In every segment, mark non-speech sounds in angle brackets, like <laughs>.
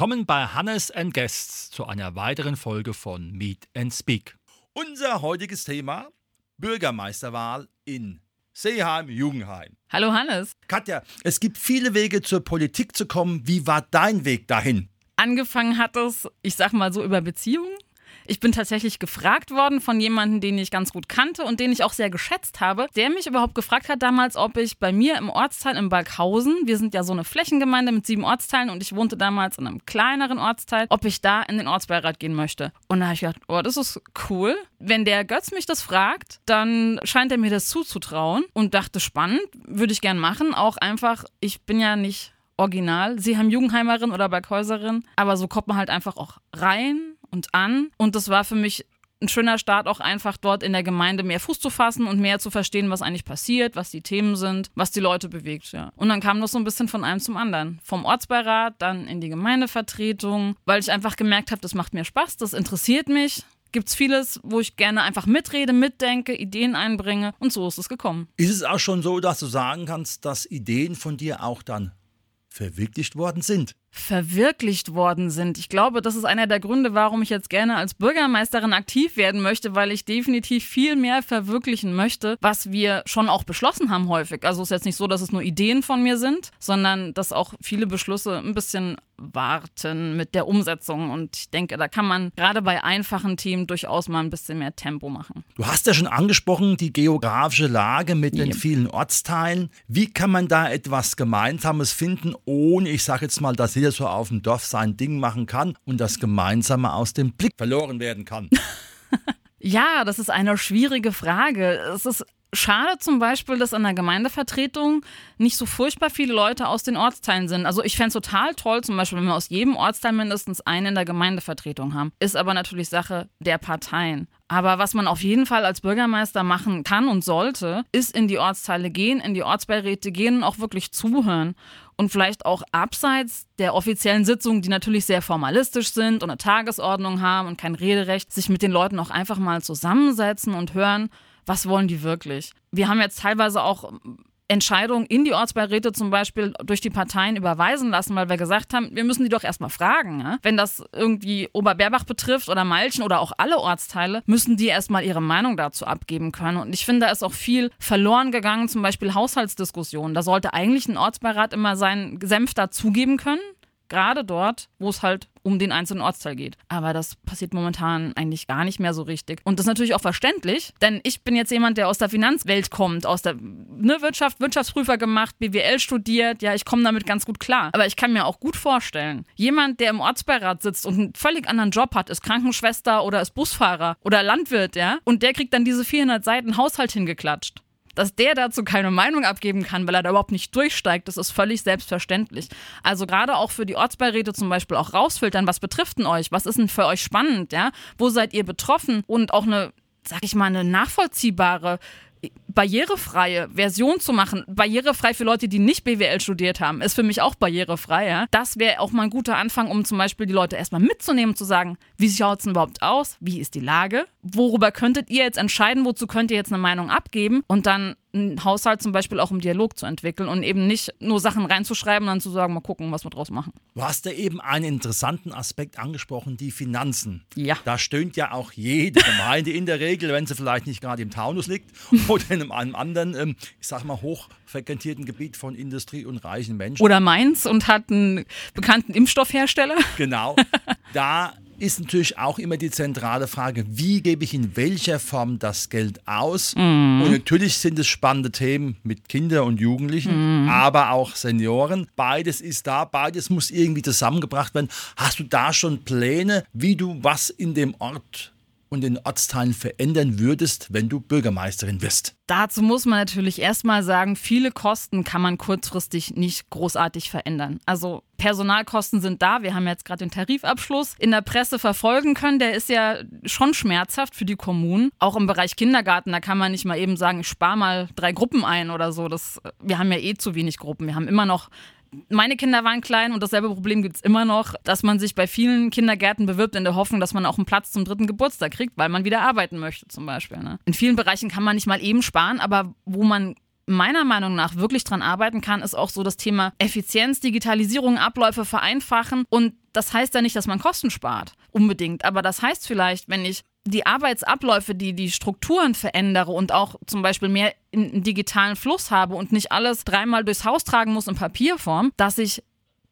Willkommen bei Hannes and Guests zu einer weiteren Folge von Meet and Speak. Unser heutiges Thema: Bürgermeisterwahl in Seeheim-Jugendheim. Hallo Hannes. Katja, es gibt viele Wege zur Politik zu kommen. Wie war dein Weg dahin? Angefangen hat es, ich sag mal so, über Beziehungen. Ich bin tatsächlich gefragt worden von jemandem, den ich ganz gut kannte und den ich auch sehr geschätzt habe, der mich überhaupt gefragt hat damals, ob ich bei mir im Ortsteil in Balkhausen, wir sind ja so eine Flächengemeinde mit sieben Ortsteilen und ich wohnte damals in einem kleineren Ortsteil, ob ich da in den Ortsbeirat gehen möchte. Und da habe ich gedacht, oh, das ist cool. Wenn der Götz mich das fragt, dann scheint er mir das zuzutrauen und dachte, spannend, würde ich gern machen. Auch einfach, ich bin ja nicht original. Sie haben Jugendheimerin oder Balkhäuserin, aber so kommt man halt einfach auch rein und an. Und das war für mich ein schöner Start, auch einfach dort in der Gemeinde mehr Fuß zu fassen und mehr zu verstehen, was eigentlich passiert, was die Themen sind, was die Leute bewegt. Ja. Und dann kam das so ein bisschen von einem zum anderen. Vom Ortsbeirat, dann in die Gemeindevertretung, weil ich einfach gemerkt habe, das macht mir Spaß, das interessiert mich. Gibt es vieles, wo ich gerne einfach mitrede, mitdenke, Ideen einbringe und so ist es gekommen. Ist es auch schon so, dass du sagen kannst, dass Ideen von dir auch dann verwirklicht worden sind? Verwirklicht worden sind. Ich glaube, das ist einer der Gründe, warum ich jetzt gerne als Bürgermeisterin aktiv werden möchte, weil ich definitiv viel mehr verwirklichen möchte, was wir schon auch beschlossen haben häufig. Also es ist jetzt nicht so, dass es nur Ideen von mir sind, sondern dass auch viele Beschlüsse ein bisschen warten mit der Umsetzung. Und ich denke, da kann man gerade bei einfachen Themen durchaus mal ein bisschen mehr Tempo machen. Du hast ja schon angesprochen, die geografische Lage mit den vielen Ortsteilen. Wie kann man da etwas Gemeinsames finden, ohne, ich sage jetzt mal, dass jeder so auf dem Dorf sein Ding machen kann und das Gemeinsame aus dem Blick verloren werden kann? <laughs> ja, das ist eine schwierige Frage. Es ist schade zum Beispiel, dass an der Gemeindevertretung nicht so furchtbar viele Leute aus den Ortsteilen sind. Also ich fände es total toll, zum Beispiel, wenn wir aus jedem Ortsteil mindestens einen in der Gemeindevertretung haben. Ist aber natürlich Sache der Parteien. Aber was man auf jeden Fall als Bürgermeister machen kann und sollte, ist in die Ortsteile gehen, in die Ortsbeiräte gehen und auch wirklich zuhören. Und vielleicht auch abseits der offiziellen Sitzungen, die natürlich sehr formalistisch sind und eine Tagesordnung haben und kein Rederecht, sich mit den Leuten auch einfach mal zusammensetzen und hören, was wollen die wirklich? Wir haben jetzt teilweise auch Entscheidungen in die Ortsbeiräte zum Beispiel durch die Parteien überweisen lassen, weil wir gesagt haben, wir müssen die doch erstmal fragen. Ne? Wenn das irgendwie Oberberbach betrifft oder Malchen oder auch alle Ortsteile, müssen die erstmal ihre Meinung dazu abgeben können. Und ich finde, da ist auch viel verloren gegangen, zum Beispiel Haushaltsdiskussionen. Da sollte eigentlich ein Ortsbeirat immer seinen Senf dazugeben können. Gerade dort, wo es halt um den einzelnen Ortsteil geht. Aber das passiert momentan eigentlich gar nicht mehr so richtig. Und das ist natürlich auch verständlich, denn ich bin jetzt jemand, der aus der Finanzwelt kommt, aus der ne, Wirtschaft, Wirtschaftsprüfer gemacht, BWL studiert. Ja, ich komme damit ganz gut klar. Aber ich kann mir auch gut vorstellen, jemand, der im Ortsbeirat sitzt und einen völlig anderen Job hat, ist Krankenschwester oder ist Busfahrer oder Landwirt, ja, und der kriegt dann diese 400 Seiten Haushalt hingeklatscht. Dass der dazu keine Meinung abgeben kann, weil er da überhaupt nicht durchsteigt, das ist völlig selbstverständlich. Also gerade auch für die Ortsbeiräte zum Beispiel auch rausfiltern, was betrifft denn euch? Was ist denn für euch spannend? Ja? Wo seid ihr betroffen? Und auch eine, sag ich mal, eine nachvollziehbare barrierefreie Version zu machen, barrierefrei für Leute, die nicht BWL studiert haben, ist für mich auch barrierefrei. Ja? Das wäre auch mal ein guter Anfang, um zum Beispiel die Leute erstmal mitzunehmen, zu sagen, wie schaut es überhaupt aus? Wie ist die Lage? Worüber könntet ihr jetzt entscheiden? Wozu könnt ihr jetzt eine Meinung abgeben? Und dann einen Haushalt zum Beispiel auch im Dialog zu entwickeln und eben nicht nur Sachen reinzuschreiben und dann zu sagen, mal gucken, was wir draus machen. Du hast ja eben einen interessanten Aspekt angesprochen, die Finanzen. Ja. Da stöhnt ja auch jede Gemeinde in der Regel, wenn sie vielleicht nicht gerade im Taunus liegt <laughs> oder in einem anderen, ähm, ich sag mal, hochfrequentierten Gebiet von Industrie und reichen Menschen. Oder Mainz und hat einen bekannten Impfstoffhersteller. Genau. <laughs> Da ist natürlich auch immer die zentrale Frage, wie gebe ich in welcher Form das Geld aus? Mhm. Und natürlich sind es spannende Themen mit Kindern und Jugendlichen, mhm. aber auch Senioren. Beides ist da, beides muss irgendwie zusammengebracht werden. Hast du da schon Pläne, wie du was in dem Ort und den Ortsteilen verändern würdest, wenn du Bürgermeisterin wirst? Dazu muss man natürlich erstmal sagen, viele Kosten kann man kurzfristig nicht großartig verändern. Also Personalkosten sind da. Wir haben jetzt gerade den Tarifabschluss in der Presse verfolgen können. Der ist ja schon schmerzhaft für die Kommunen. Auch im Bereich Kindergarten, da kann man nicht mal eben sagen, ich spare mal drei Gruppen ein oder so. Das, wir haben ja eh zu wenig Gruppen. Wir haben immer noch meine Kinder waren klein und dasselbe Problem gibt es immer noch, dass man sich bei vielen Kindergärten bewirbt in der Hoffnung, dass man auch einen Platz zum dritten Geburtstag kriegt, weil man wieder arbeiten möchte zum Beispiel. Ne? In vielen Bereichen kann man nicht mal eben sparen, aber wo man meiner Meinung nach wirklich dran arbeiten kann, ist auch so das Thema Effizienz, Digitalisierung, Abläufe vereinfachen. Und das heißt ja nicht, dass man Kosten spart, unbedingt. Aber das heißt vielleicht, wenn ich die Arbeitsabläufe, die die Strukturen verändere und auch zum Beispiel mehr einen digitalen Fluss habe und nicht alles dreimal durchs Haus tragen muss in Papierform, dass ich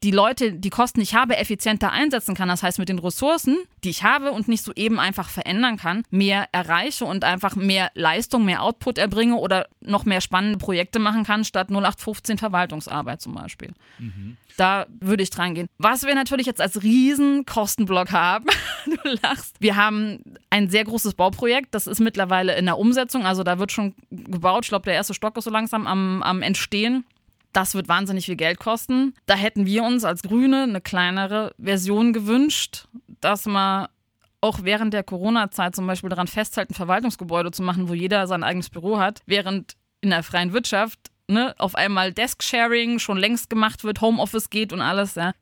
die Leute, die Kosten, die ich habe, effizienter einsetzen kann. Das heißt, mit den Ressourcen, die ich habe und nicht so eben einfach verändern kann, mehr erreiche und einfach mehr Leistung, mehr Output erbringe oder noch mehr spannende Projekte machen kann, statt 0815 Verwaltungsarbeit zum Beispiel. Mhm. Da würde ich dran gehen. Was wir natürlich jetzt als riesen Kostenblock haben, <laughs> du lachst, wir haben ein sehr großes Bauprojekt, das ist mittlerweile in der Umsetzung, also da wird schon gebaut. Ich glaube, der erste Stock ist so langsam am, am Entstehen. Das wird wahnsinnig viel Geld kosten. Da hätten wir uns als Grüne eine kleinere Version gewünscht, dass man auch während der Corona-Zeit zum Beispiel daran festhält, ein Verwaltungsgebäude zu machen, wo jeder sein eigenes Büro hat, während in der freien Wirtschaft ne, auf einmal Desk-Sharing schon längst gemacht wird, Homeoffice geht und alles. Ja.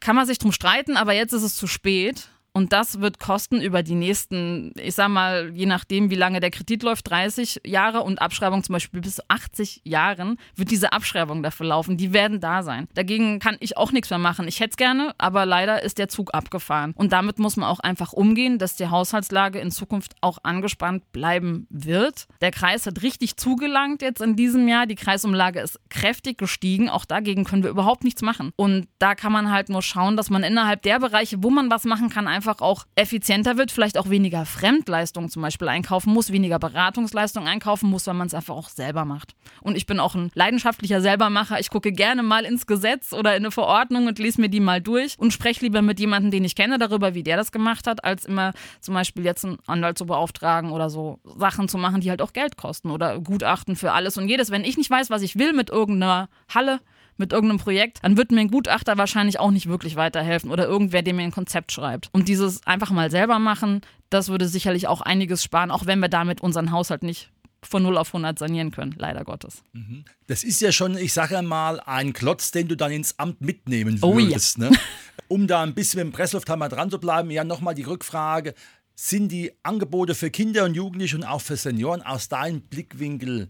Kann man sich drum streiten, aber jetzt ist es zu spät. Und das wird kosten über die nächsten, ich sag mal, je nachdem, wie lange der Kredit läuft, 30 Jahre und Abschreibung zum Beispiel bis zu 80 Jahren, wird diese Abschreibung dafür laufen. Die werden da sein. Dagegen kann ich auch nichts mehr machen. Ich hätte es gerne, aber leider ist der Zug abgefahren. Und damit muss man auch einfach umgehen, dass die Haushaltslage in Zukunft auch angespannt bleiben wird. Der Kreis hat richtig zugelangt jetzt in diesem Jahr. Die Kreisumlage ist kräftig gestiegen. Auch dagegen können wir überhaupt nichts machen. Und da kann man halt nur schauen, dass man innerhalb der Bereiche, wo man was machen kann, einfach einfach auch effizienter wird, vielleicht auch weniger Fremdleistungen zum Beispiel einkaufen muss, weniger Beratungsleistungen einkaufen muss, weil man es einfach auch selber macht. Und ich bin auch ein leidenschaftlicher Selbermacher. Ich gucke gerne mal ins Gesetz oder in eine Verordnung und lese mir die mal durch und spreche lieber mit jemandem, den ich kenne, darüber, wie der das gemacht hat, als immer zum Beispiel jetzt einen Anwalt zu beauftragen oder so Sachen zu machen, die halt auch Geld kosten oder Gutachten für alles und jedes. Wenn ich nicht weiß, was ich will mit irgendeiner Halle, mit irgendeinem Projekt, dann wird mir ein Gutachter wahrscheinlich auch nicht wirklich weiterhelfen oder irgendwer, der mir ein Konzept schreibt. Und dieses einfach mal selber machen, das würde sicherlich auch einiges sparen, auch wenn wir damit unseren Haushalt nicht von 0 auf 100 sanieren können, leider Gottes. Mhm. Das ist ja schon, ich sage mal, ein Klotz, den du dann ins Amt mitnehmen würdest. Oh, ja. ne? <laughs> Um da ein bisschen dem Presslufthammer dran zu bleiben, ja nochmal die Rückfrage, sind die Angebote für Kinder und Jugendliche und auch für Senioren aus deinem Blickwinkel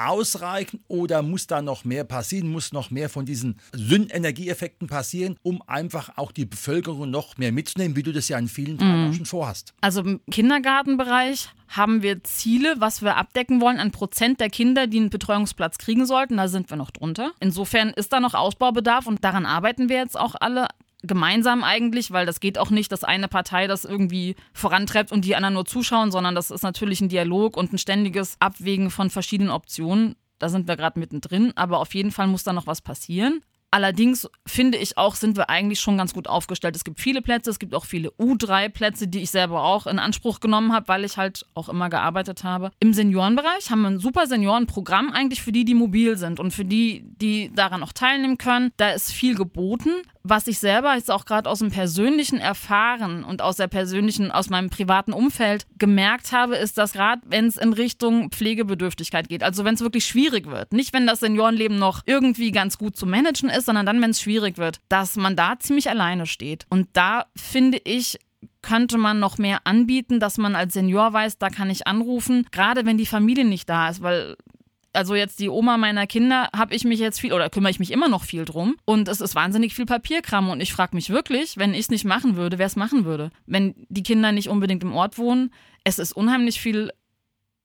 ausreichen oder muss da noch mehr passieren, muss noch mehr von diesen Sündenergieeffekten passieren, um einfach auch die Bevölkerung noch mehr mitzunehmen, wie du das ja in vielen Teilen mm. schon vorhast? Also im Kindergartenbereich haben wir Ziele, was wir abdecken wollen an Prozent der Kinder, die einen Betreuungsplatz kriegen sollten. Da sind wir noch drunter. Insofern ist da noch Ausbaubedarf und daran arbeiten wir jetzt auch alle gemeinsam eigentlich, weil das geht auch nicht, dass eine Partei das irgendwie vorantreibt und die anderen nur zuschauen, sondern das ist natürlich ein Dialog und ein ständiges Abwägen von verschiedenen Optionen. Da sind wir gerade mittendrin, aber auf jeden Fall muss da noch was passieren. Allerdings finde ich auch, sind wir eigentlich schon ganz gut aufgestellt. Es gibt viele Plätze, es gibt auch viele U3-Plätze, die ich selber auch in Anspruch genommen habe, weil ich halt auch immer gearbeitet habe. Im Seniorenbereich haben wir ein super Seniorenprogramm eigentlich für die, die mobil sind und für die, die daran auch teilnehmen können. Da ist viel geboten was ich selber jetzt auch gerade aus dem persönlichen Erfahren und aus der persönlichen, aus meinem privaten Umfeld gemerkt habe, ist, dass gerade wenn es in Richtung Pflegebedürftigkeit geht, also wenn es wirklich schwierig wird, nicht wenn das Seniorenleben noch irgendwie ganz gut zu managen ist, sondern dann, wenn es schwierig wird, dass man da ziemlich alleine steht. Und da finde ich, könnte man noch mehr anbieten, dass man als Senior weiß, da kann ich anrufen, gerade wenn die Familie nicht da ist, weil also jetzt die Oma meiner Kinder, habe ich mich jetzt viel oder kümmere ich mich immer noch viel drum. Und es ist wahnsinnig viel Papierkram. Und ich frage mich wirklich, wenn ich es nicht machen würde, wer es machen würde. Wenn die Kinder nicht unbedingt im Ort wohnen, es ist unheimlich viel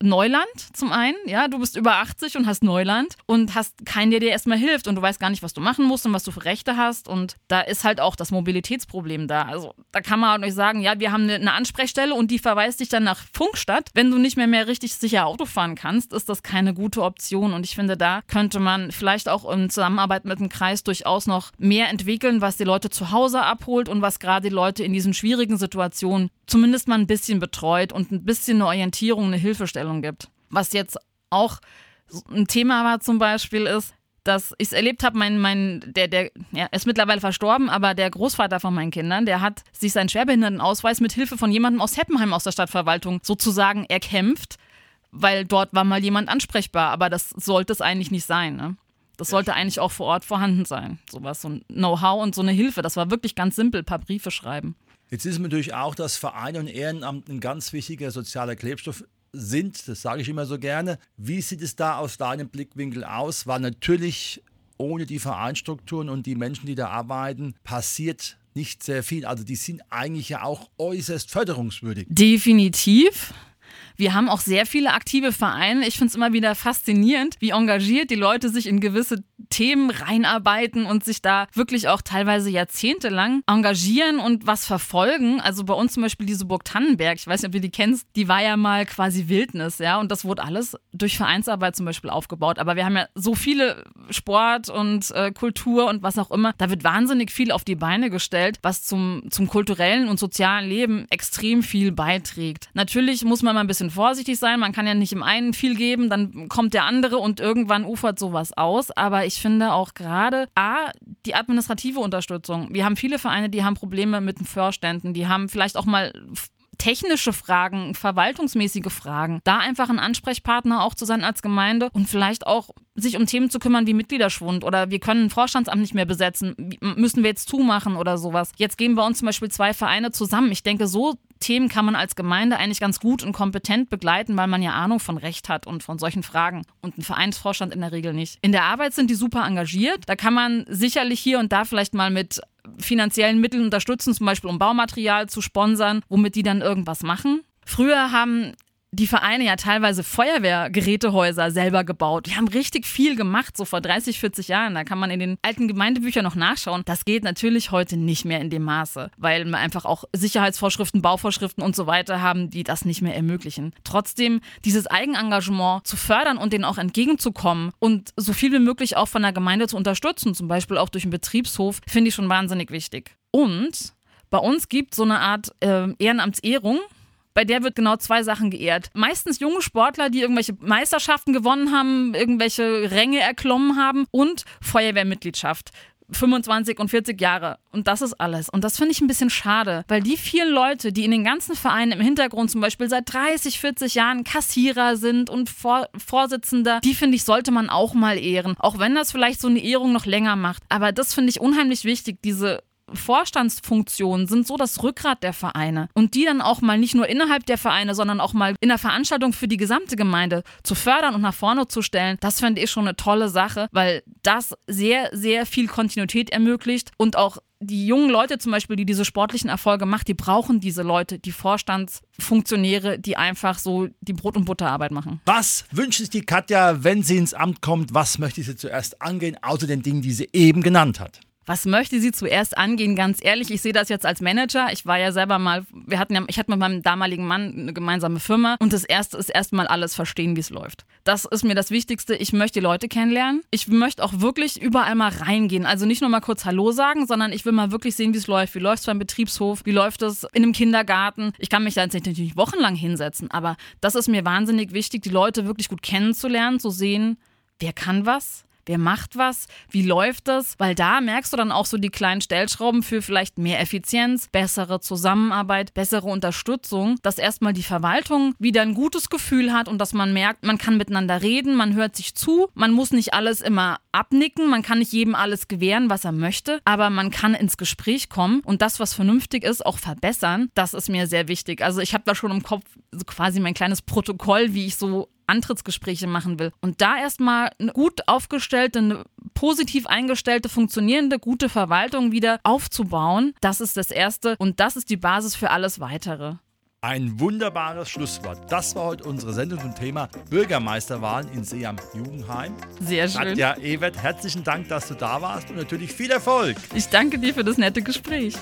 Neuland zum einen, ja, du bist über 80 und hast Neuland und hast keinen, der dir erstmal hilft und du weißt gar nicht, was du machen musst und was du für Rechte hast und da ist halt auch das Mobilitätsproblem da. Also da kann man euch sagen, ja, wir haben eine, eine Ansprechstelle und die verweist dich dann nach Funkstadt. Wenn du nicht mehr mehr richtig sicher Auto fahren kannst, ist das keine gute Option und ich finde, da könnte man vielleicht auch in Zusammenarbeit mit dem Kreis durchaus noch mehr entwickeln, was die Leute zu Hause abholt und was gerade die Leute in diesen schwierigen Situationen zumindest mal ein bisschen betreut und ein bisschen eine Orientierung, eine Hilfestellung gibt. Was jetzt auch ein Thema war zum Beispiel ist, dass ich es erlebt habe, mein, mein, der, der, ja, ist mittlerweile verstorben, aber der Großvater von meinen Kindern, der hat sich seinen Schwerbehindertenausweis mit Hilfe von jemandem aus Heppenheim aus der Stadtverwaltung sozusagen erkämpft, weil dort war mal jemand ansprechbar, aber das sollte es eigentlich nicht sein. Ne? Das sollte eigentlich auch vor Ort vorhanden sein. Sowas, so ein Know-how und so eine Hilfe. Das war wirklich ganz simpel, ein paar Briefe schreiben. Jetzt ist natürlich auch, dass Vereine und Ehrenamt ein ganz wichtiger sozialer Klebstoff sind. Das sage ich immer so gerne. Wie sieht es da aus deinem Blickwinkel aus? War natürlich ohne die Vereinsstrukturen und die Menschen, die da arbeiten, passiert nicht sehr viel. Also die sind eigentlich ja auch äußerst förderungswürdig. Definitiv. Wir haben auch sehr viele aktive Vereine. Ich finde es immer wieder faszinierend, wie engagiert die Leute sich in gewisse Themen reinarbeiten und sich da wirklich auch teilweise jahrzehntelang engagieren und was verfolgen. Also bei uns zum Beispiel diese Burg Tannenberg, ich weiß nicht, ob ihr die kennst, die war ja mal quasi Wildnis, ja, und das wurde alles durch Vereinsarbeit zum Beispiel aufgebaut. Aber wir haben ja so viele Sport und äh, Kultur und was auch immer. Da wird wahnsinnig viel auf die Beine gestellt, was zum, zum kulturellen und sozialen Leben extrem viel beiträgt. Natürlich muss man mal ein bisschen vorsichtig sein. Man kann ja nicht im einen viel geben, dann kommt der andere und irgendwann ufert sowas aus. Aber ich finde auch gerade A, die administrative Unterstützung. Wir haben viele Vereine, die haben Probleme mit den Vorständen, die haben vielleicht auch mal technische Fragen, verwaltungsmäßige Fragen, da einfach ein Ansprechpartner auch zu sein als Gemeinde und vielleicht auch sich um Themen zu kümmern wie Mitgliederschwund oder wir können ein Vorstandsamt nicht mehr besetzen, müssen wir jetzt zumachen oder sowas. Jetzt gehen bei uns zum Beispiel zwei Vereine zusammen. Ich denke, so Themen kann man als Gemeinde eigentlich ganz gut und kompetent begleiten, weil man ja Ahnung von Recht hat und von solchen Fragen. Und ein Vereinsvorstand in der Regel nicht. In der Arbeit sind die super engagiert. Da kann man sicherlich hier und da vielleicht mal mit finanziellen Mitteln unterstützen, zum Beispiel um Baumaterial zu sponsern, womit die dann irgendwas machen. Früher haben die Vereine ja teilweise Feuerwehrgerätehäuser selber gebaut. Die haben richtig viel gemacht, so vor 30, 40 Jahren. Da kann man in den alten Gemeindebüchern noch nachschauen. Das geht natürlich heute nicht mehr in dem Maße, weil wir einfach auch Sicherheitsvorschriften, Bauvorschriften und so weiter haben, die das nicht mehr ermöglichen. Trotzdem dieses Eigenengagement zu fördern und denen auch entgegenzukommen und so viel wie möglich auch von der Gemeinde zu unterstützen, zum Beispiel auch durch einen Betriebshof, finde ich schon wahnsinnig wichtig. Und bei uns gibt so eine Art äh, Ehrenamtsehrung bei der wird genau zwei Sachen geehrt. Meistens junge Sportler, die irgendwelche Meisterschaften gewonnen haben, irgendwelche Ränge erklommen haben und Feuerwehrmitgliedschaft. 25 und 40 Jahre. Und das ist alles. Und das finde ich ein bisschen schade, weil die vielen Leute, die in den ganzen Vereinen im Hintergrund zum Beispiel seit 30, 40 Jahren Kassierer sind und Vor Vorsitzender, die finde ich, sollte man auch mal ehren. Auch wenn das vielleicht so eine Ehrung noch länger macht. Aber das finde ich unheimlich wichtig, diese Vorstandsfunktionen sind so das Rückgrat der Vereine. Und die dann auch mal nicht nur innerhalb der Vereine, sondern auch mal in der Veranstaltung für die gesamte Gemeinde zu fördern und nach vorne zu stellen, das fände ich schon eine tolle Sache, weil das sehr, sehr viel Kontinuität ermöglicht und auch die jungen Leute zum Beispiel, die diese sportlichen Erfolge machen, die brauchen diese Leute, die Vorstandsfunktionäre, die einfach so die Brot- und Butterarbeit machen. Was wünscht sich die Katja, wenn sie ins Amt kommt? Was möchte sie zuerst angehen, außer den Dingen, die sie eben genannt hat? Was möchte sie zuerst angehen? Ganz ehrlich, ich sehe das jetzt als Manager. Ich war ja selber mal, wir hatten ja, ich hatte mit meinem damaligen Mann eine gemeinsame Firma und das erste ist erstmal alles verstehen, wie es läuft. Das ist mir das Wichtigste. Ich möchte die Leute kennenlernen. Ich möchte auch wirklich überall mal reingehen. Also nicht nur mal kurz Hallo sagen, sondern ich will mal wirklich sehen, wie es läuft. Wie läuft es beim Betriebshof? Wie läuft es in einem Kindergarten? Ich kann mich da jetzt natürlich wochenlang hinsetzen, aber das ist mir wahnsinnig wichtig, die Leute wirklich gut kennenzulernen, zu sehen, wer kann was, wer macht was, wie läuft das, weil da merkst du dann auch so die kleinen Stellschrauben für vielleicht mehr Effizienz, bessere Zusammenarbeit, bessere Unterstützung, dass erstmal die Verwaltung wieder ein gutes Gefühl hat und dass man merkt, man kann miteinander reden, man hört sich zu, man muss nicht alles immer abnicken, man kann nicht jedem alles gewähren, was er möchte, aber man kann ins Gespräch kommen und das, was vernünftig ist, auch verbessern. Das ist mir sehr wichtig. Also ich habe da schon im Kopf so quasi mein kleines Protokoll, wie ich so Antrittsgespräche machen will. Und da erstmal eine gut aufgestellte, eine positiv eingestellte, funktionierende, gute Verwaltung wieder aufzubauen, das ist das Erste und das ist die Basis für alles Weitere. Ein wunderbares Schlusswort. Das war heute unsere Sendung zum Thema Bürgermeisterwahlen in See am Jugendheim. Sehr schön. Nadja Ewert, herzlichen Dank, dass du da warst und natürlich viel Erfolg. Ich danke dir für das nette Gespräch.